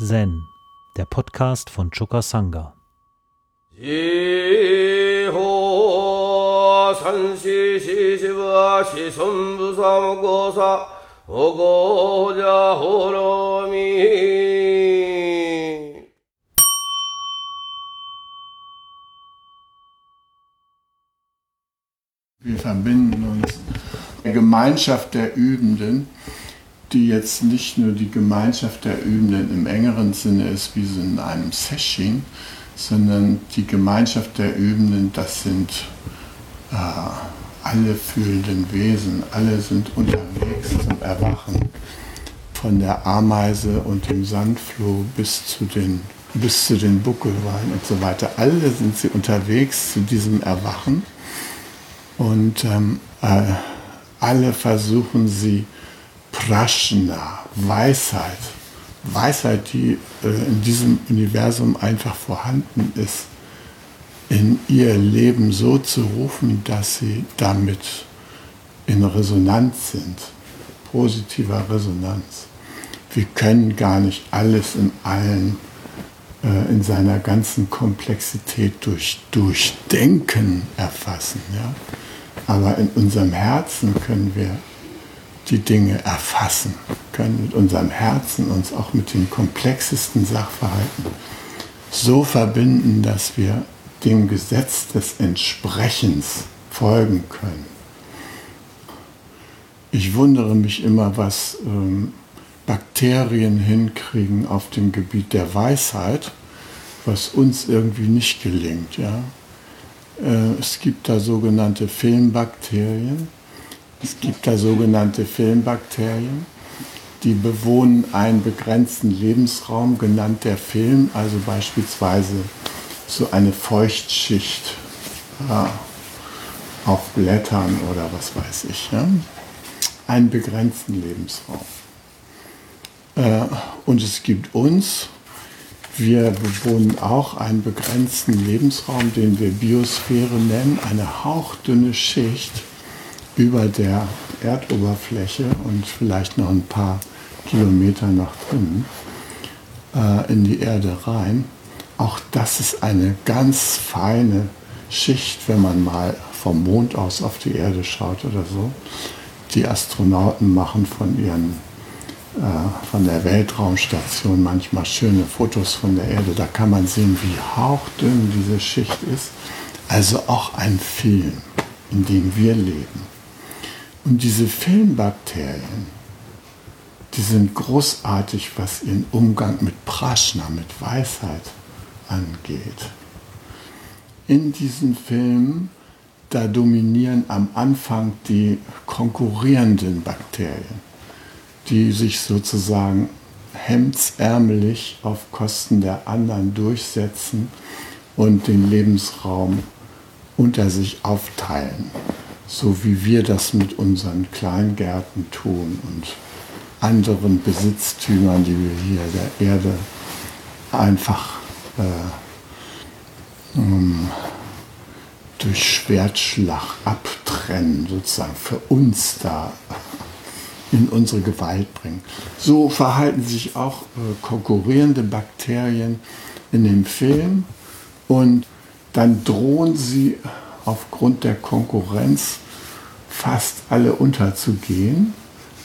Zen, der Podcast von Choka Sangha. Wir verbinden uns der Gemeinschaft der Übenden die jetzt nicht nur die Gemeinschaft der Übenden im engeren Sinne ist, wie so in einem Session, sondern die Gemeinschaft der Übenden, das sind äh, alle fühlenden Wesen, alle sind unterwegs zum Erwachen. Von der Ameise und dem Sandfloh bis zu den, bis zu den Buckelweinen und so weiter. Alle sind sie unterwegs zu diesem Erwachen und ähm, äh, alle versuchen sie, Prashna, Weisheit, Weisheit, die äh, in diesem Universum einfach vorhanden ist, in ihr Leben so zu rufen, dass sie damit in Resonanz sind, positiver Resonanz. Wir können gar nicht alles in allen, äh, in seiner ganzen Komplexität durch Durchdenken erfassen. Ja? Aber in unserem Herzen können wir die Dinge erfassen, können mit unserem Herzen uns auch mit den komplexesten Sachverhalten so verbinden, dass wir dem Gesetz des Entsprechens folgen können. Ich wundere mich immer, was ähm, Bakterien hinkriegen auf dem Gebiet der Weisheit, was uns irgendwie nicht gelingt. Ja? Äh, es gibt da sogenannte Filmbakterien, es gibt da sogenannte Filmbakterien, die bewohnen einen begrenzten Lebensraum, genannt der Film, also beispielsweise so eine Feuchtschicht ja, auf Blättern oder was weiß ich. Ja? Einen begrenzten Lebensraum. Äh, und es gibt uns, wir bewohnen auch einen begrenzten Lebensraum, den wir Biosphäre nennen, eine hauchdünne Schicht über der Erdoberfläche und vielleicht noch ein paar Kilometer nach drinnen äh, in die Erde rein. Auch das ist eine ganz feine Schicht, wenn man mal vom Mond aus auf die Erde schaut oder so. Die Astronauten machen von ihren äh, von der Weltraumstation manchmal schöne Fotos von der Erde. Da kann man sehen, wie hauchdünn diese Schicht ist. Also auch ein Film, in dem wir leben. Und diese Filmbakterien, die sind großartig, was ihren Umgang mit Prashna, mit Weisheit angeht. In diesen Filmen, da dominieren am Anfang die konkurrierenden Bakterien, die sich sozusagen hemdsärmelig auf Kosten der anderen durchsetzen und den Lebensraum unter sich aufteilen so wie wir das mit unseren Kleingärten tun und anderen Besitztümern, die wir hier der Erde einfach äh, um, durch Schwertschlag abtrennen, sozusagen für uns da in unsere Gewalt bringen. So verhalten sich auch äh, konkurrierende Bakterien in dem Film und dann drohen sie aufgrund der Konkurrenz fast alle unterzugehen.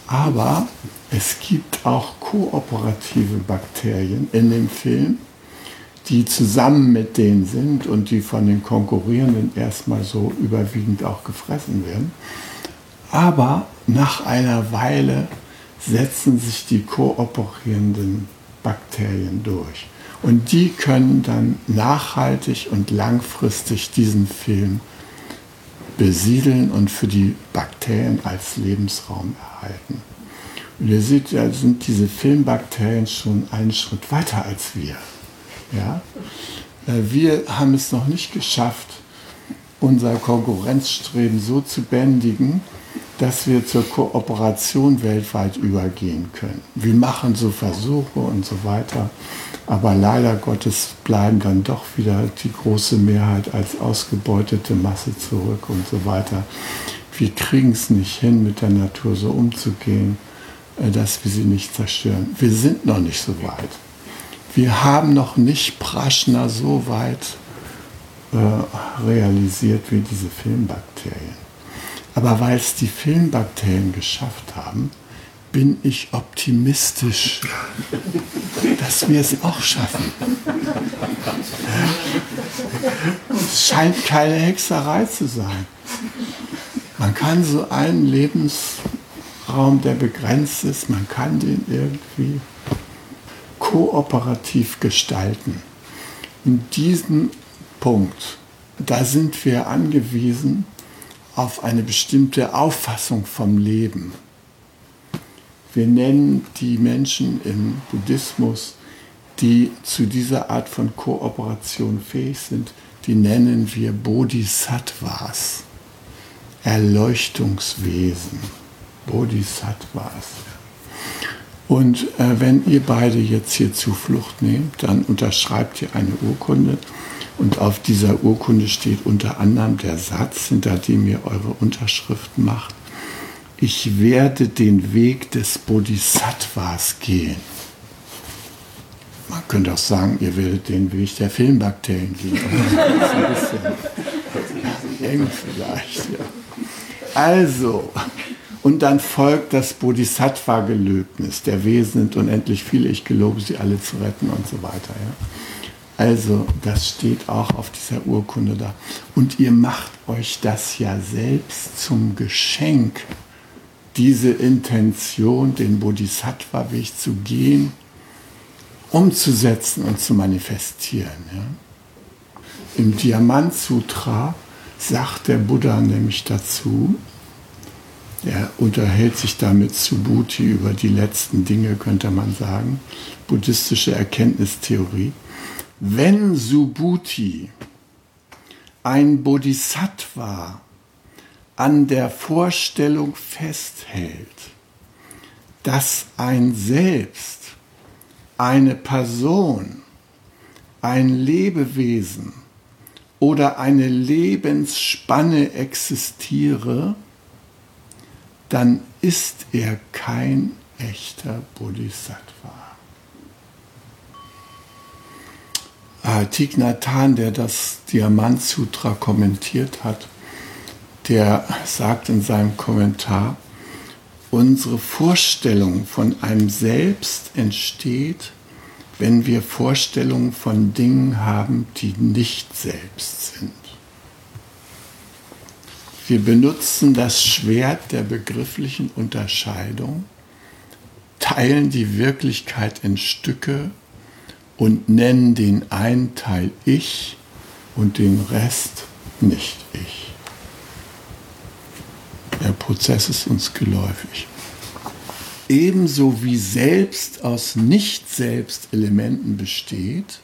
Aber es gibt auch kooperative Bakterien in dem Film, die zusammen mit denen sind und die von den Konkurrierenden erstmal so überwiegend auch gefressen werden. Aber nach einer Weile setzen sich die kooperierenden Bakterien durch. Und die können dann nachhaltig und langfristig diesen Film besiedeln und für die Bakterien als Lebensraum erhalten. Und ihr seht, da sind diese Filmbakterien schon einen Schritt weiter als wir. Ja? Äh, wir haben es noch nicht geschafft, unser Konkurrenzstreben so zu bändigen, dass wir zur Kooperation weltweit übergehen können. Wir machen so Versuche und so weiter, aber leider Gottes bleiben dann doch wieder die große Mehrheit als ausgebeutete Masse zurück und so weiter. Wir kriegen es nicht hin, mit der Natur so umzugehen, äh, dass wir sie nicht zerstören. Wir sind noch nicht so weit. Wir haben noch nicht Praschner so weit äh, realisiert wie diese Filmbakterien. Aber weil es die Filmbakterien geschafft haben, bin ich optimistisch, dass wir es auch schaffen. Es scheint keine Hexerei zu sein. Man kann so einen Lebensraum, der begrenzt ist, man kann den irgendwie kooperativ gestalten. In diesem Punkt, da sind wir angewiesen auf eine bestimmte Auffassung vom Leben. Wir nennen die Menschen im Buddhismus, die zu dieser Art von Kooperation fähig sind, die nennen wir Bodhisattvas, Erleuchtungswesen, Bodhisattvas. Und äh, wenn ihr beide jetzt hier Zuflucht nehmt, dann unterschreibt ihr eine Urkunde. Und auf dieser Urkunde steht unter anderem der Satz, hinter dem ihr eure Unterschrift macht ich werde den Weg des Bodhisattvas gehen. Man könnte auch sagen, ihr werdet den Weg der Filmbakterien gehen. Bisschen eng vielleicht. Ja. Also, und dann folgt das Bodhisattva-Gelöbnis. Der Wesen sind unendlich viele, ich gelobe sie alle zu retten und so weiter. Ja. Also, das steht auch auf dieser Urkunde da. Und ihr macht euch das ja selbst zum Geschenk diese Intention, den Bodhisattva-Weg zu gehen, umzusetzen und zu manifestieren. Ja? Im Diamant Sutra sagt der Buddha nämlich dazu, er unterhält sich damit Subhuti über die letzten Dinge, könnte man sagen, buddhistische Erkenntnistheorie. Wenn Subhuti ein Bodhisattva an der Vorstellung festhält, dass ein Selbst, eine Person, ein Lebewesen oder eine Lebensspanne existiere, dann ist er kein echter Bodhisattva. Ah, Thich Nhat Hanh, der das Diamant Sutra kommentiert hat, der sagt in seinem Kommentar, unsere Vorstellung von einem Selbst entsteht, wenn wir Vorstellungen von Dingen haben, die nicht selbst sind. Wir benutzen das Schwert der begrifflichen Unterscheidung, teilen die Wirklichkeit in Stücke und nennen den einen Teil Ich und den Rest nicht ich. Der Prozess ist uns geläufig. Ebenso wie Selbst aus Nicht-Selbst-Elementen besteht,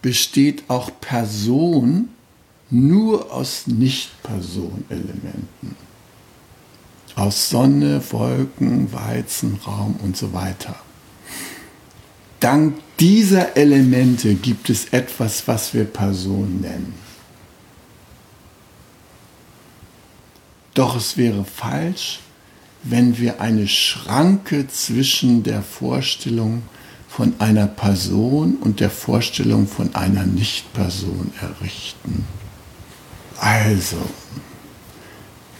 besteht auch Person nur aus Nicht-Person-Elementen. Aus Sonne, Wolken, Weizen, Raum und so weiter. Dank dieser Elemente gibt es etwas, was wir Person nennen. Doch es wäre falsch, wenn wir eine Schranke zwischen der Vorstellung von einer Person und der Vorstellung von einer Nicht-Person errichten. Also,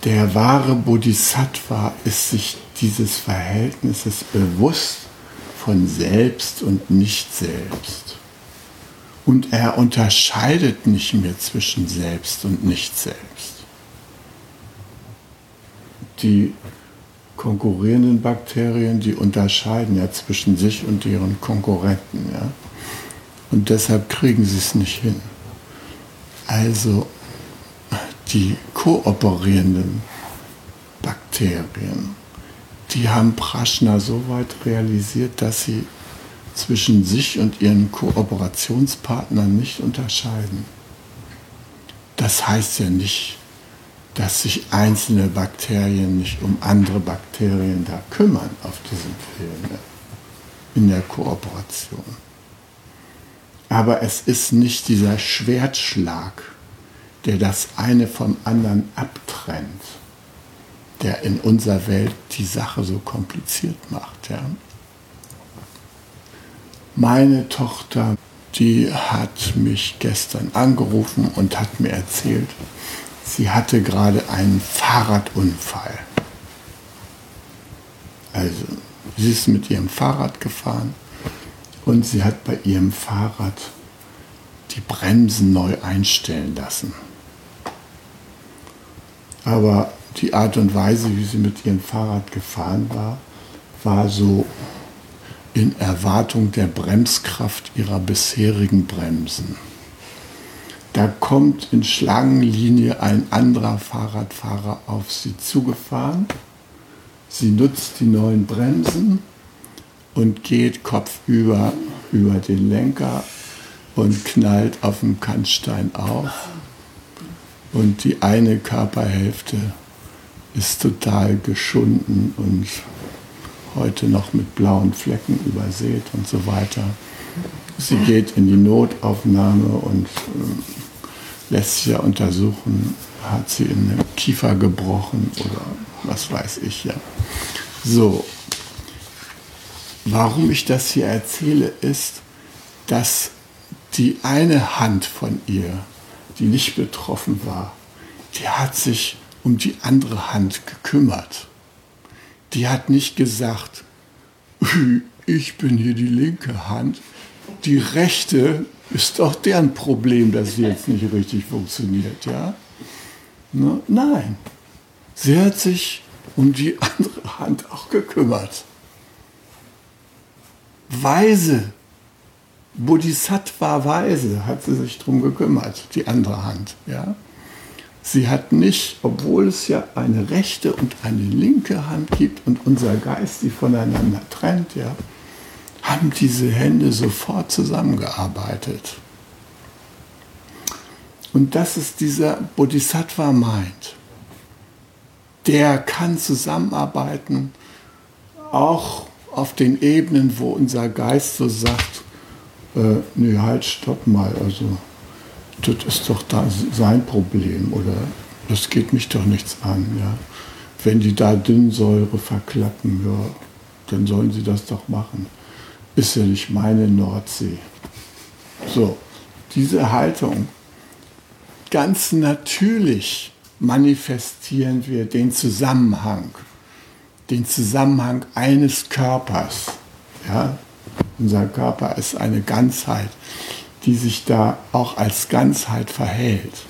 der wahre Bodhisattva ist sich dieses Verhältnisses bewusst von Selbst und Nicht-Selbst. Und er unterscheidet nicht mehr zwischen Selbst und Nicht-Selbst die konkurrierenden Bakterien, die unterscheiden ja zwischen sich und ihren Konkurrenten. Ja? Und deshalb kriegen sie es nicht hin. Also die kooperierenden Bakterien, die haben Praschna so weit realisiert, dass sie zwischen sich und ihren Kooperationspartnern nicht unterscheiden. Das heißt ja nicht, dass sich einzelne Bakterien nicht um andere Bakterien da kümmern auf diesem Film in der Kooperation. Aber es ist nicht dieser Schwertschlag, der das eine vom anderen abtrennt, der in unserer Welt die Sache so kompliziert macht. Ja? Meine Tochter, die hat mich gestern angerufen und hat mir erzählt, sie hatte gerade einen Fahrradunfall. Also, sie ist mit ihrem Fahrrad gefahren und sie hat bei ihrem Fahrrad die Bremsen neu einstellen lassen. Aber die Art und Weise, wie sie mit ihrem Fahrrad gefahren war, war so in Erwartung der Bremskraft ihrer bisherigen Bremsen. Da kommt in Schlangenlinie ein anderer Fahrradfahrer auf sie zugefahren. Sie nutzt die neuen Bremsen und geht kopfüber über den Lenker und knallt auf dem Kannstein auf. Und die eine Körperhälfte ist total geschunden und heute noch mit blauen Flecken übersät und so weiter. Sie geht in die Notaufnahme und äh, lässt sich ja untersuchen, hat sie in den Kiefer gebrochen oder was weiß ich ja. So, warum ich das hier erzähle, ist, dass die eine Hand von ihr, die nicht betroffen war, die hat sich um die andere Hand gekümmert. Die hat nicht gesagt, ich bin hier die linke Hand, die rechte ist doch deren Problem, dass sie jetzt nicht richtig funktioniert, ja? Ne? Nein, sie hat sich um die andere Hand auch gekümmert. Weise, Bodhisattva-weise hat sie sich darum gekümmert, die andere Hand, ja? Sie hat nicht, obwohl es ja eine rechte und eine linke Hand gibt und unser Geist die voneinander trennt, ja, haben diese Hände sofort zusammengearbeitet. Und das ist dieser Bodhisattva meint. Der kann zusammenarbeiten, auch auf den Ebenen, wo unser Geist so sagt, äh, nee, halt, stopp mal, also das ist doch da sein Problem oder das geht mich doch nichts an. Ja. Wenn die da Dünnsäure verklappen, ja, dann sollen sie das doch machen. Ist ja nicht meine Nordsee. So, diese Haltung, ganz natürlich manifestieren wir den Zusammenhang, den Zusammenhang eines Körpers. Ja, unser Körper ist eine Ganzheit die sich da auch als Ganzheit verhält.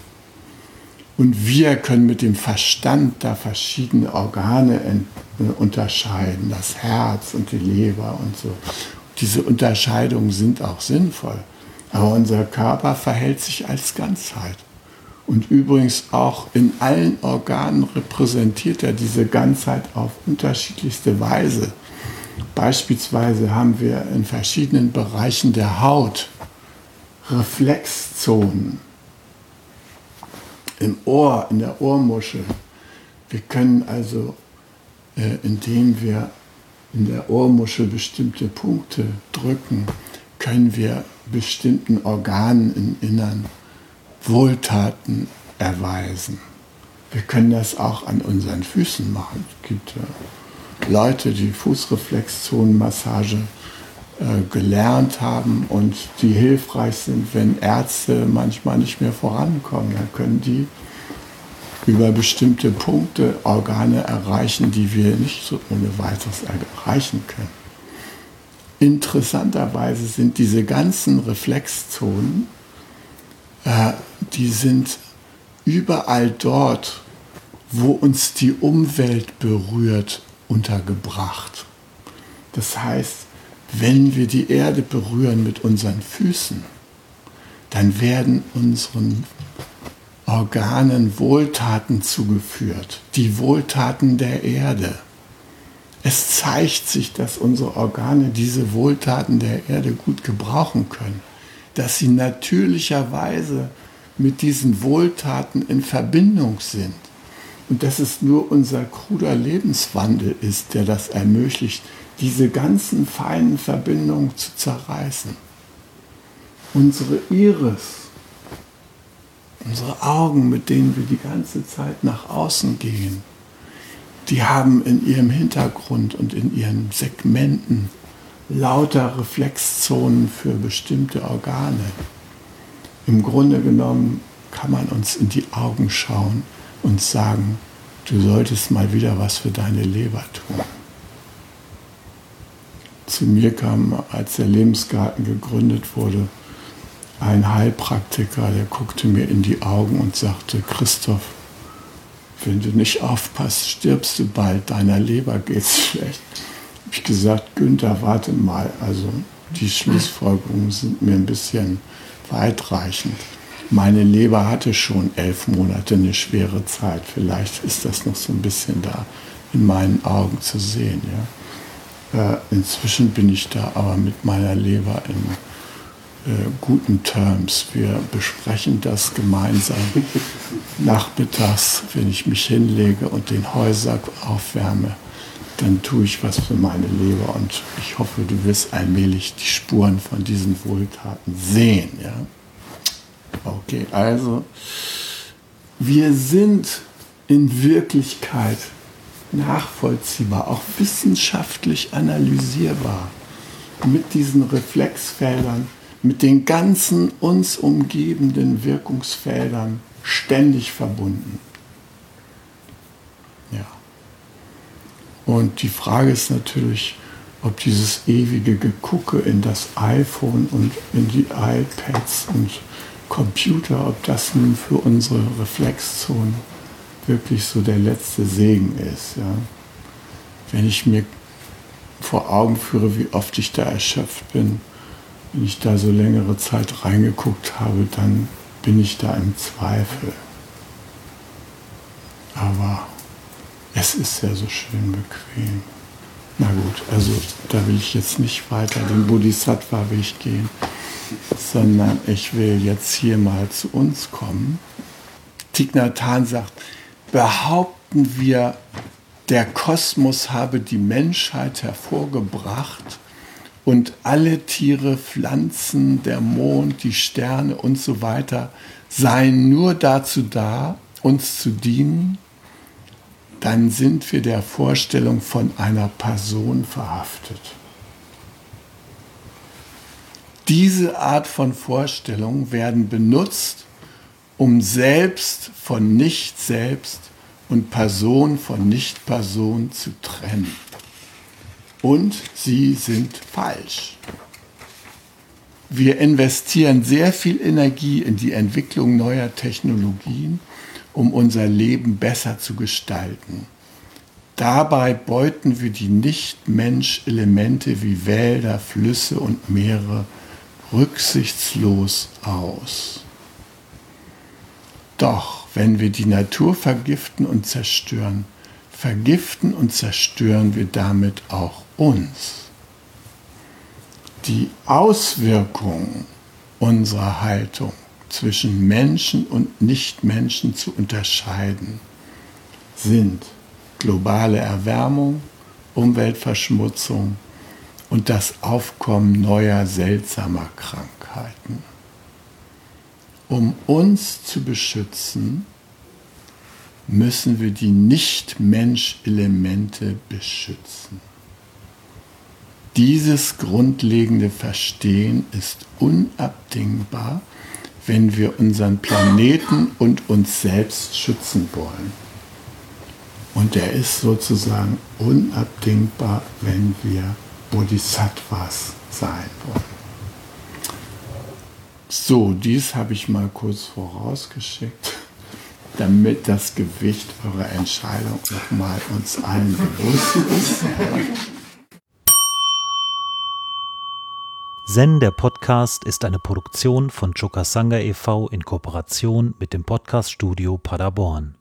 Und wir können mit dem Verstand da verschiedene Organe äh, unterscheiden, das Herz und die Leber und so. Diese Unterscheidungen sind auch sinnvoll. Aber unser Körper verhält sich als Ganzheit. Und übrigens auch in allen Organen repräsentiert er diese Ganzheit auf unterschiedlichste Weise. Beispielsweise haben wir in verschiedenen Bereichen der Haut Reflexzonen im Ohr, in der Ohrmuschel. Wir können also, äh, indem wir in der Ohrmuschel bestimmte Punkte drücken, können wir bestimmten Organen im Innern Wohltaten erweisen. Wir können das auch an unseren Füßen machen. Es gibt äh, Leute, die Fußreflexzonenmassage äh, gelernt haben und die hilfreich sind, wenn Ärzte manchmal nicht mehr vorankommen. Dann können die über bestimmte Punkte Organe erreichen, die wir nicht so ohne weiteres erreichen können. Interessanterweise sind diese ganzen Reflexzonen, äh, die sind überall dort, wo uns die Umwelt berührt, untergebracht. Das heißt, wenn wir die Erde berühren mit unseren Füßen, dann werden unseren Organen Wohltaten zugeführt, die Wohltaten der Erde. Es zeigt sich, dass unsere Organe diese Wohltaten der Erde gut gebrauchen können, dass sie natürlicherweise mit diesen Wohltaten in Verbindung sind und dass es nur unser kruder Lebenswandel ist, der das ermöglicht, diese ganzen feinen Verbindungen zu zerreißen. Unsere Iris, unsere Augen, mit denen wir die ganze Zeit nach außen gehen, die haben in ihrem Hintergrund und in ihren Segmenten lauter Reflexzonen für bestimmte Organe. Im Grunde genommen kann man uns in die Augen schauen und sagen, du solltest mal wieder was für deine Leber tun. Zu mir kam, als der Lebensgarten gegründet wurde, ein Heilpraktiker, der guckte mir in die Augen und sagte, Christoph, wenn du nicht aufpasst, stirbst du bald, deiner Leber geht's schlecht. Habe ich gesagt, Günther, warte mal, also die Schlussfolgerungen sind mir ein bisschen weitreichend. Meine Leber hatte schon elf Monate eine schwere Zeit. Vielleicht ist das noch so ein bisschen da in meinen Augen zu sehen. Ja. Äh, inzwischen bin ich da aber mit meiner Leber in guten Terms. Wir besprechen das gemeinsam nachmittags, wenn ich mich hinlege und den Häuser aufwärme. Dann tue ich was für meine Leber und ich hoffe, du wirst allmählich die Spuren von diesen Wohltaten sehen. Ja? Okay, also wir sind in Wirklichkeit nachvollziehbar, auch wissenschaftlich analysierbar mit diesen Reflexfeldern, mit den ganzen uns umgebenden Wirkungsfeldern ständig verbunden. Ja. Und die Frage ist natürlich, ob dieses ewige Gegucke in das iPhone und in die iPads und Computer, ob das nun für unsere Reflexzonen wirklich so der letzte Segen ist. Ja. Wenn ich mir vor Augen führe, wie oft ich da erschöpft bin, ich da so längere Zeit reingeguckt habe, dann bin ich da im Zweifel. Aber es ist ja so schön bequem. Na gut, also da will ich jetzt nicht weiter den Bodhisattva-Weg gehen sondern ich will jetzt hier mal zu uns kommen. Thich sagt, behaupten wir, der Kosmos habe die Menschheit hervorgebracht und alle Tiere, Pflanzen, der Mond, die Sterne und so weiter seien nur dazu da, uns zu dienen, dann sind wir der Vorstellung von einer Person verhaftet. Diese Art von Vorstellungen werden benutzt, um selbst von Nicht-Selbst und Person von Nicht-Person zu trennen. Und sie sind falsch. Wir investieren sehr viel Energie in die Entwicklung neuer Technologien, um unser Leben besser zu gestalten. Dabei beuten wir die Nicht-Mensch-Elemente wie Wälder, Flüsse und Meere rücksichtslos aus. Doch wenn wir die Natur vergiften und zerstören, vergiften und zerstören wir damit auch uns. Die Auswirkungen unserer Haltung zwischen Menschen und Nichtmenschen zu unterscheiden sind globale Erwärmung, Umweltverschmutzung, und das Aufkommen neuer seltsamer Krankheiten. Um uns zu beschützen, müssen wir die Nicht-Mensch-Elemente beschützen. Dieses grundlegende Verstehen ist unabdingbar, wenn wir unseren Planeten und uns selbst schützen wollen. Und er ist sozusagen unabdingbar, wenn wir Bodhisattvas sein wollen. So, dies habe ich mal kurz vorausgeschickt, damit das Gewicht eurer Entscheidung nochmal uns allen bewusst ist. Zen, der Podcast, ist eine Produktion von Chokasanga e.V. in Kooperation mit dem Podcaststudio Paderborn.